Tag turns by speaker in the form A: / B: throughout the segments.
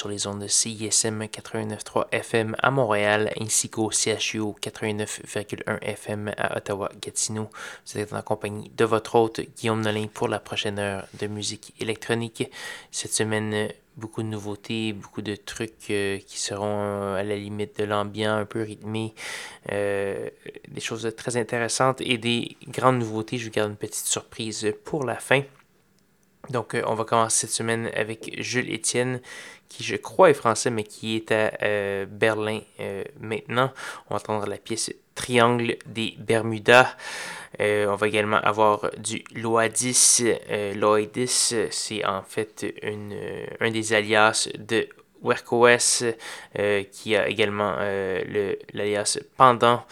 A: Sur les ondes de CISM 89.3 FM à Montréal ainsi qu'au CHU 89.1 FM à Ottawa-Gatineau. Vous êtes en compagnie de votre hôte Guillaume Nolin pour la prochaine heure de musique électronique. Cette semaine, beaucoup de nouveautés, beaucoup de trucs euh, qui seront euh, à la limite de l'ambiance, un peu rythmé, euh, des choses très intéressantes et des grandes nouveautés. Je vous garde une petite surprise pour la fin. Donc, on va commencer cette semaine avec Jules Étienne, qui je crois est français, mais qui est à euh, Berlin euh, maintenant. On va entendre la pièce Triangle des Bermudas. Euh, on va également avoir du Loadis. Loadis, c'est en fait un des alias de WorkOS, qui a également l'alias Pendant,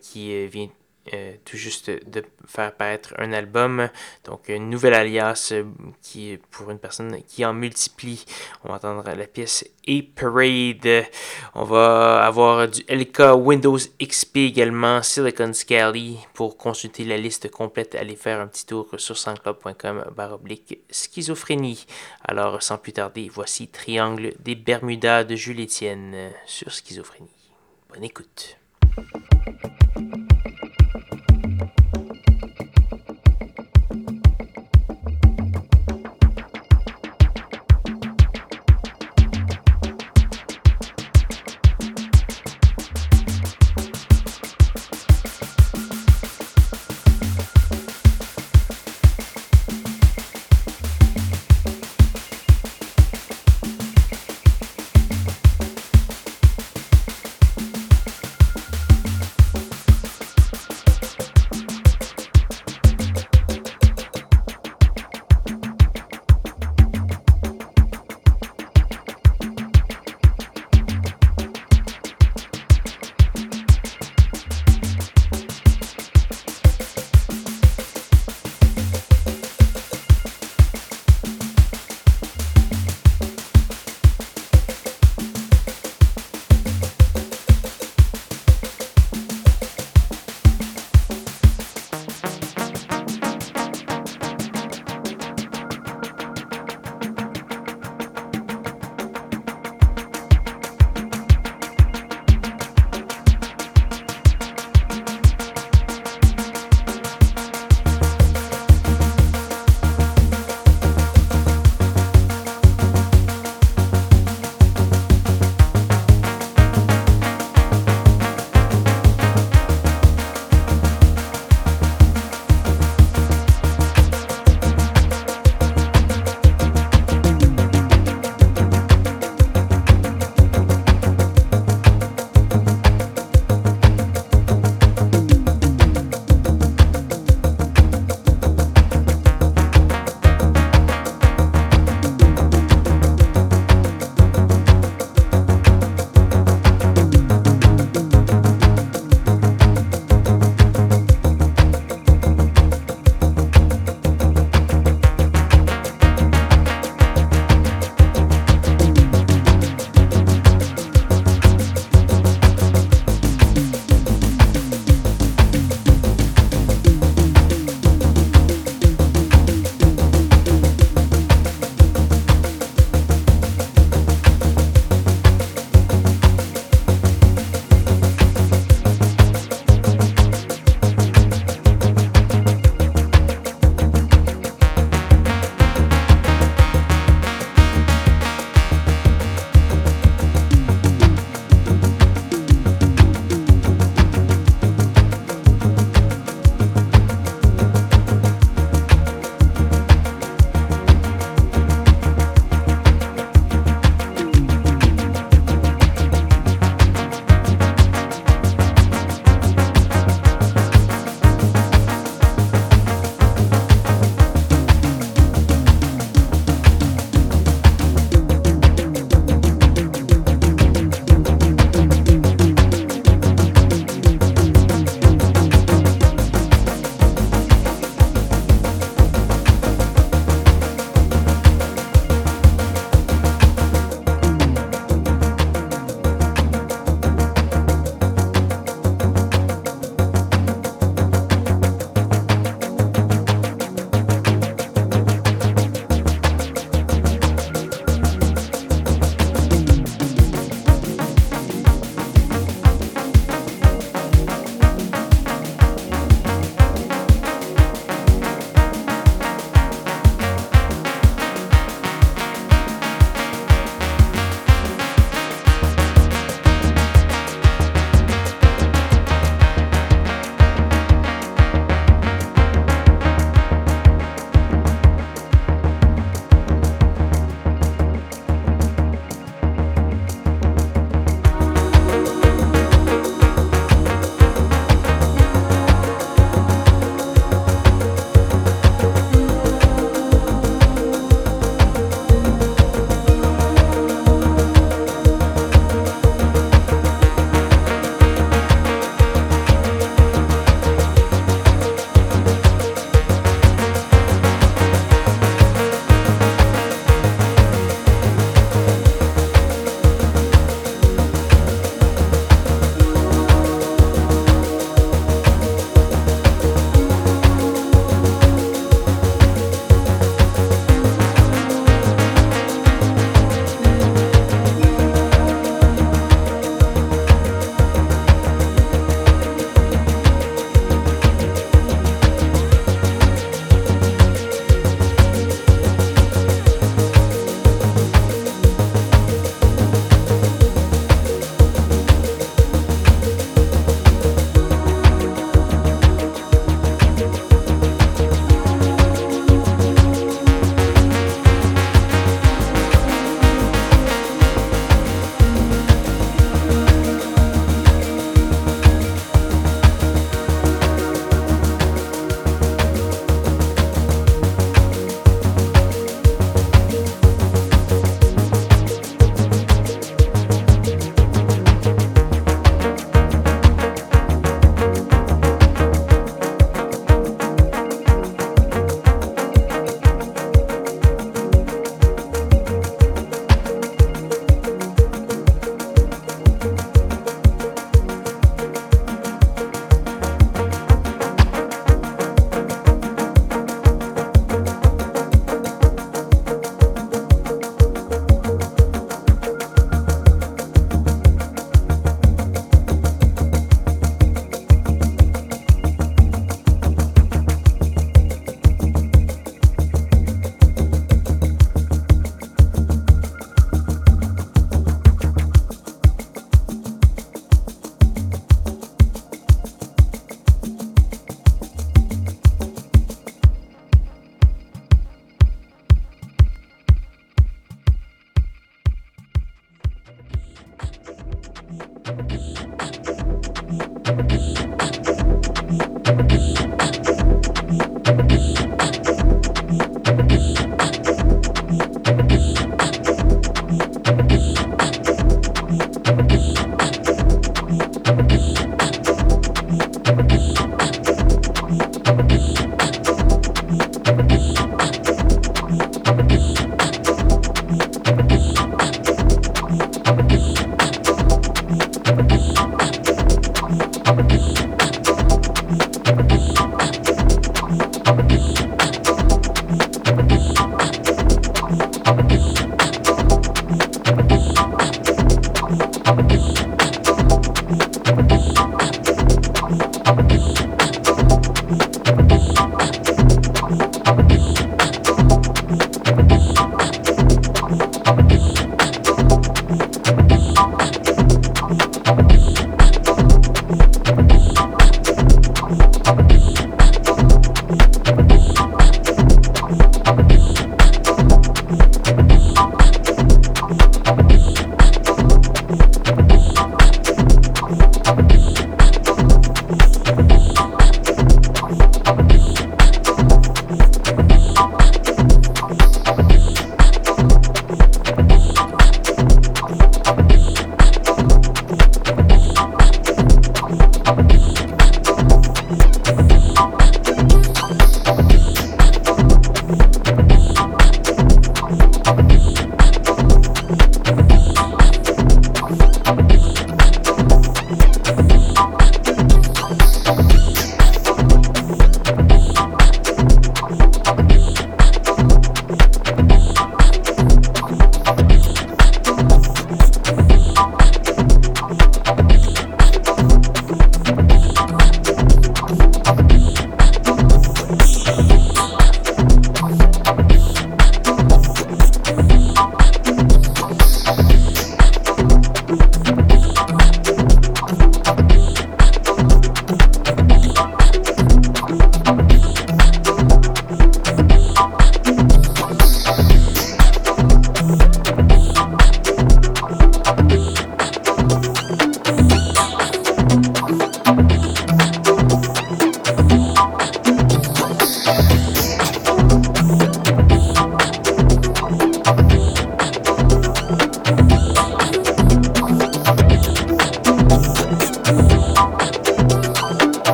A: qui vient euh, tout juste de faire paraître un album. Donc, une nouvelle alias euh, qui pour une personne qui en multiplie. On va entendre la pièce A Parade. On va avoir du LK Windows XP également, Silicon Scally. Pour consulter la liste complète, allez faire un petit tour sur sansclub.com baroblique schizophrénie. Alors, sans plus tarder, voici Triangle des Bermudas de Jules Etienne sur schizophrénie. Bonne écoute.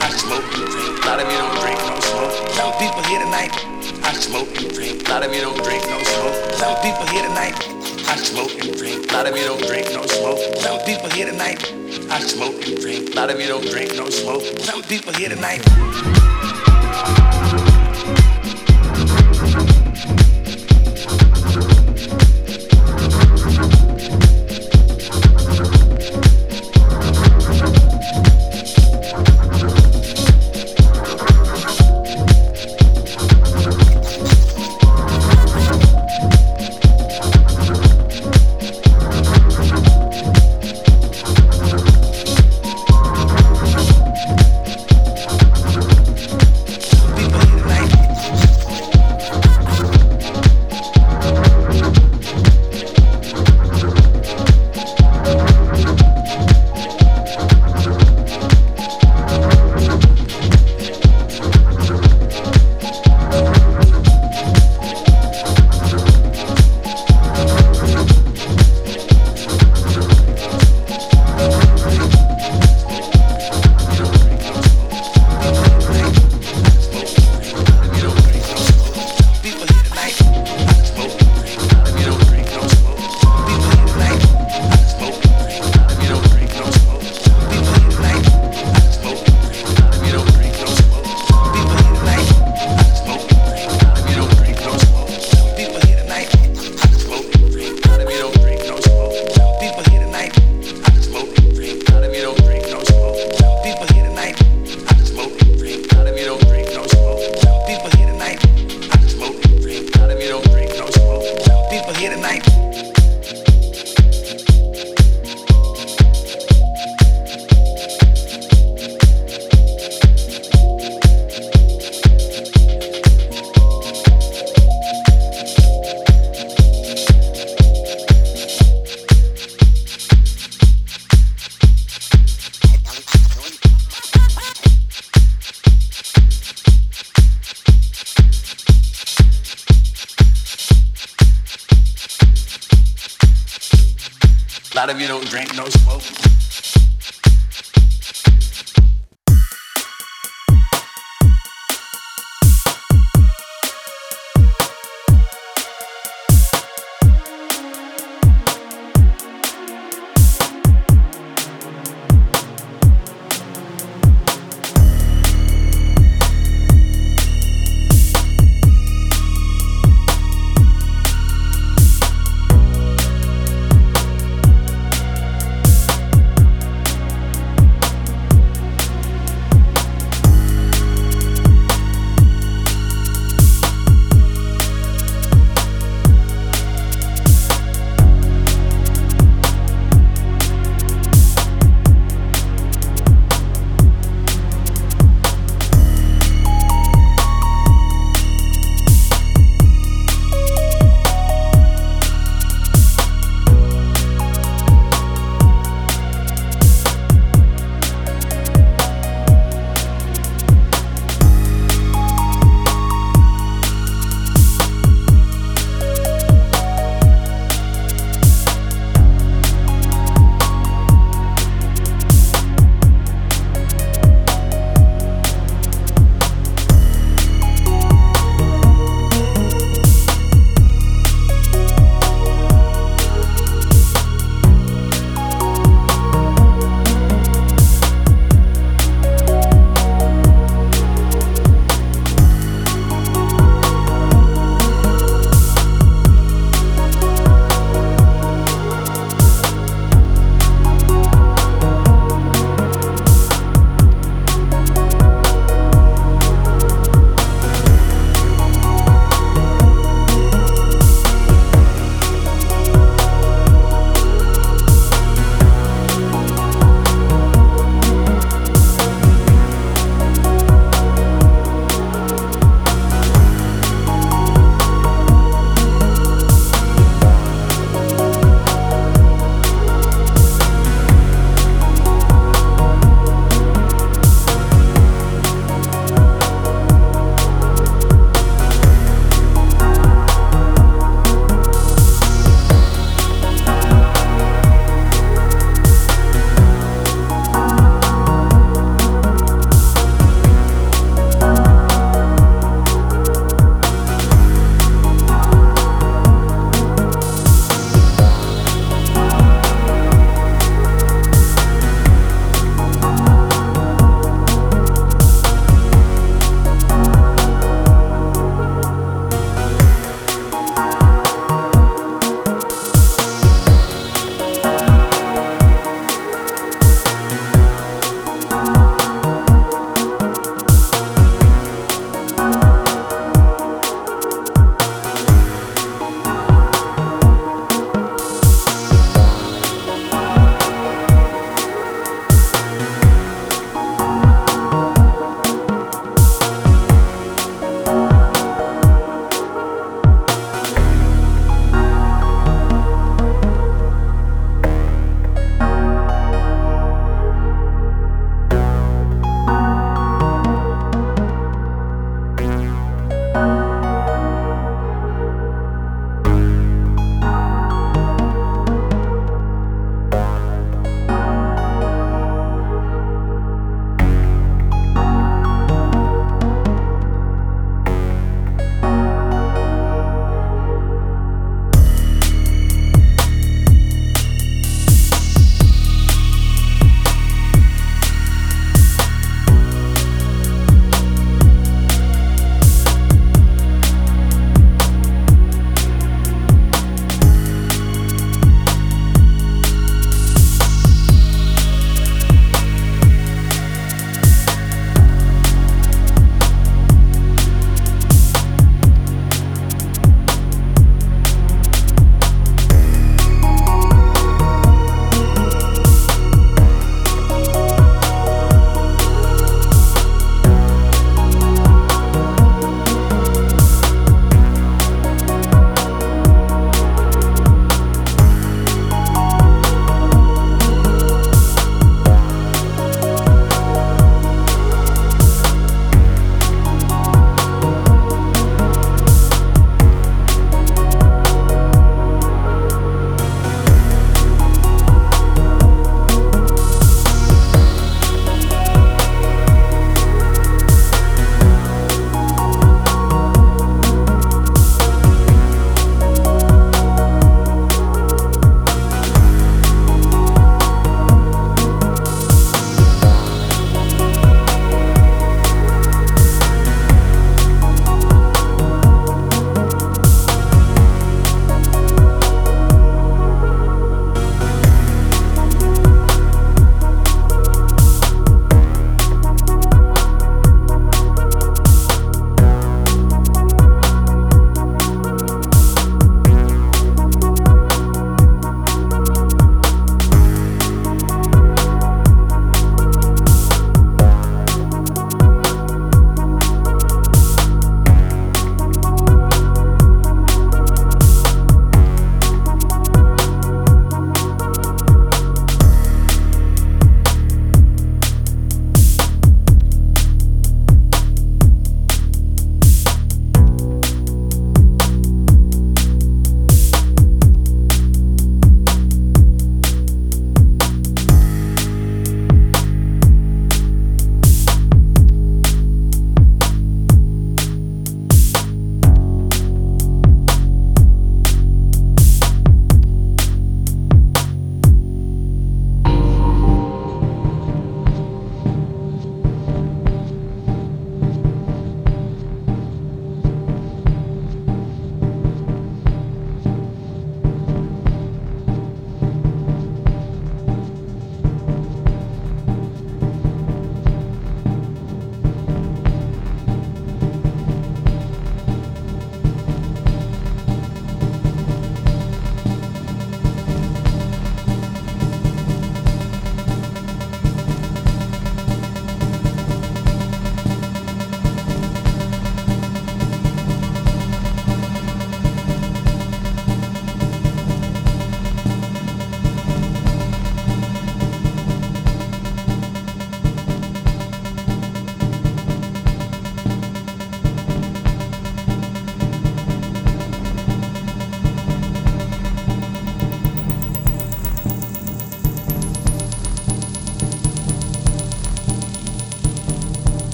B: I smoke and drink. A lot of you don't drink, no smoke. Some people here tonight. I smoke and drink. A lot of you don't drink, no smoke. Some people here tonight. I smoke and drink. A lot of you don't drink, no smoke. Some people here tonight. I smoke and drink. A lot of you don't drink, no smoke. Some people here tonight.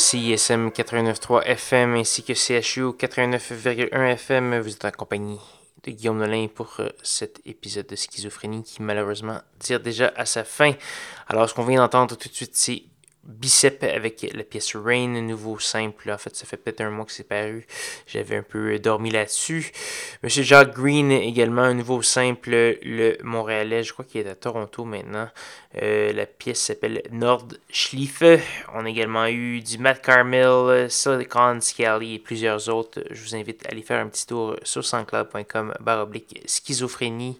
A: CISM 89.3 FM ainsi que CHU 89.1 FM, vous êtes en compagnie de Guillaume Nolin pour euh, cet épisode de schizophrénie qui malheureusement tire déjà à sa fin. Alors ce qu'on vient d'entendre tout de suite, c'est Avec la pièce Rain, nouveau simple. En fait, ça fait peut-être un mois que c'est paru. J'avais un peu dormi là-dessus. Monsieur Jacques Green également, un nouveau simple, le Montréalais. Je crois qu'il est à Toronto maintenant. Euh, la pièce s'appelle Nordschleife. On a également eu du Matt Carmel, Silicon Scally et plusieurs autres. Je vous invite à aller faire un petit tour sur sanscloud.com baroblique schizophrénie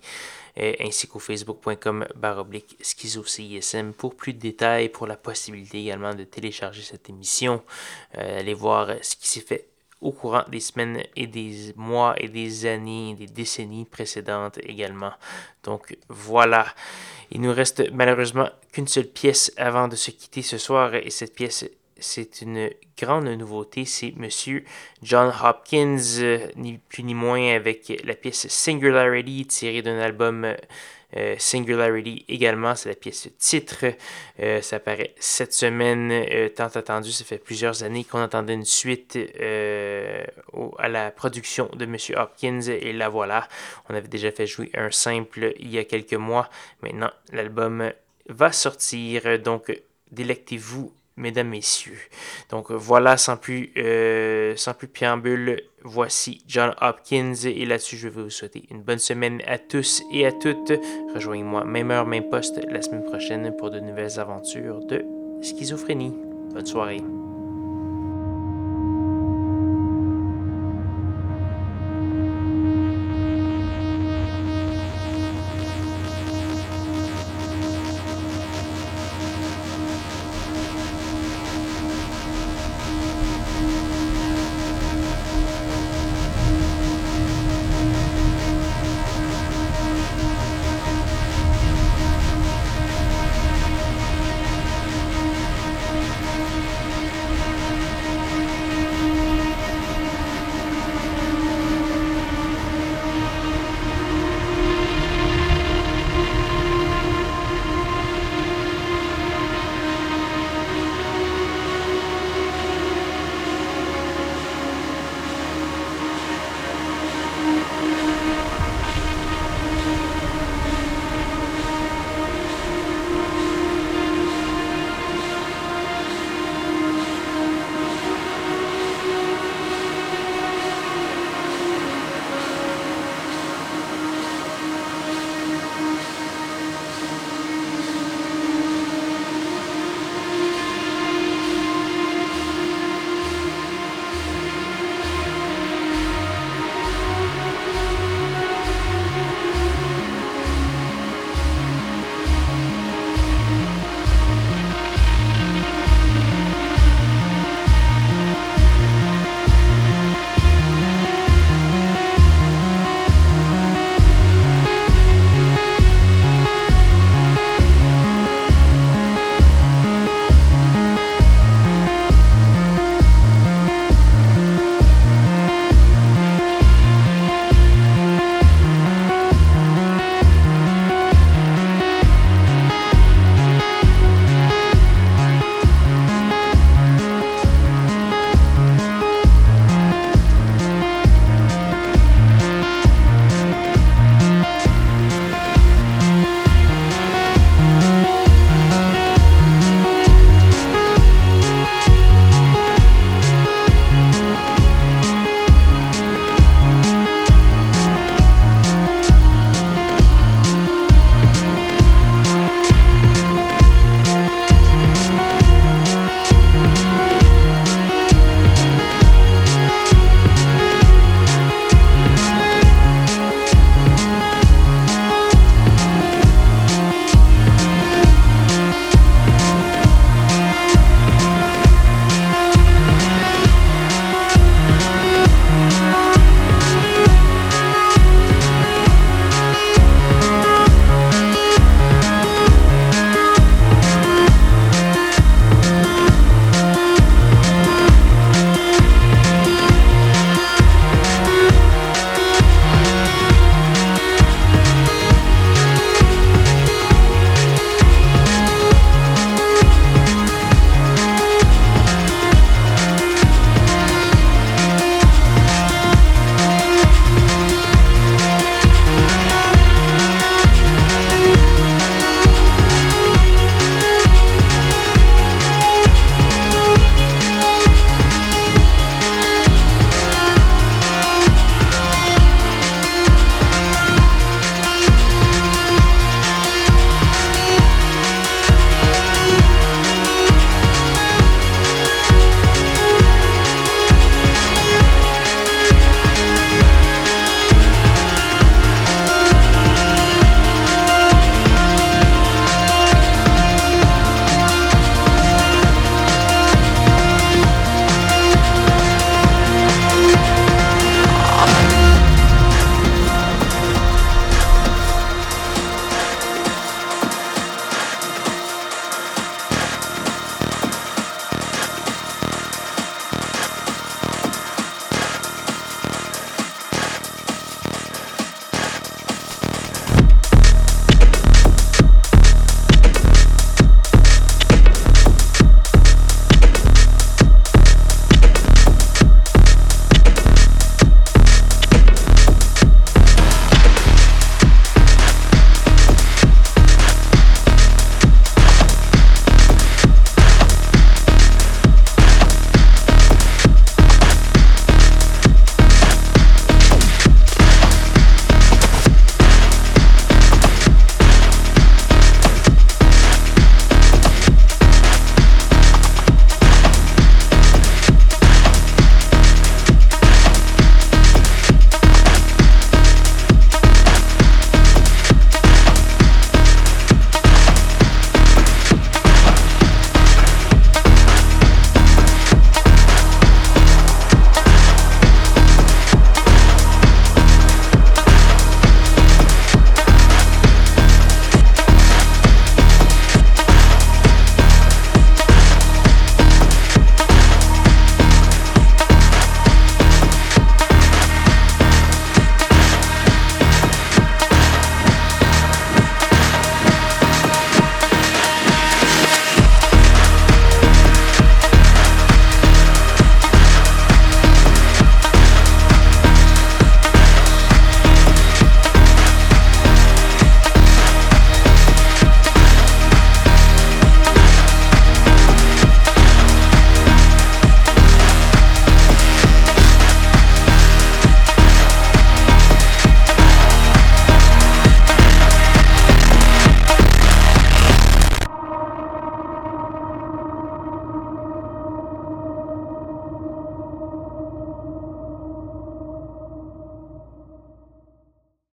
A: ainsi qu'au facebook.com baroblique schizo-CISM pour plus de détails, pour la possibilité également de télécharger cette émission, euh, aller voir ce qui s'est fait au courant des semaines et des mois et des années des décennies précédentes également. Donc voilà, il nous reste malheureusement qu'une seule pièce avant de se quitter ce soir et cette pièce c'est une grande nouveauté. C'est Monsieur John Hopkins, euh, ni plus ni moins, avec la pièce Singularity tirée d'un album euh, Singularity également. C'est la pièce titre. Euh, ça apparaît cette semaine, tant attendu. Ça fait plusieurs années qu'on attendait une suite à la production de Monsieur Hopkins et la voilà. On avait déjà fait jouer un simple il y a quelques mois. Maintenant, l'album va sortir. Donc, délectez-vous mesdames, messieurs. Donc voilà, sans plus, euh, sans plus préambule, voici John Hopkins. Et là-dessus, je vais vous souhaiter une bonne semaine à tous et à toutes. Rejoignez-moi, même heure, même poste, la semaine prochaine pour de nouvelles aventures de schizophrénie. Bonne soirée.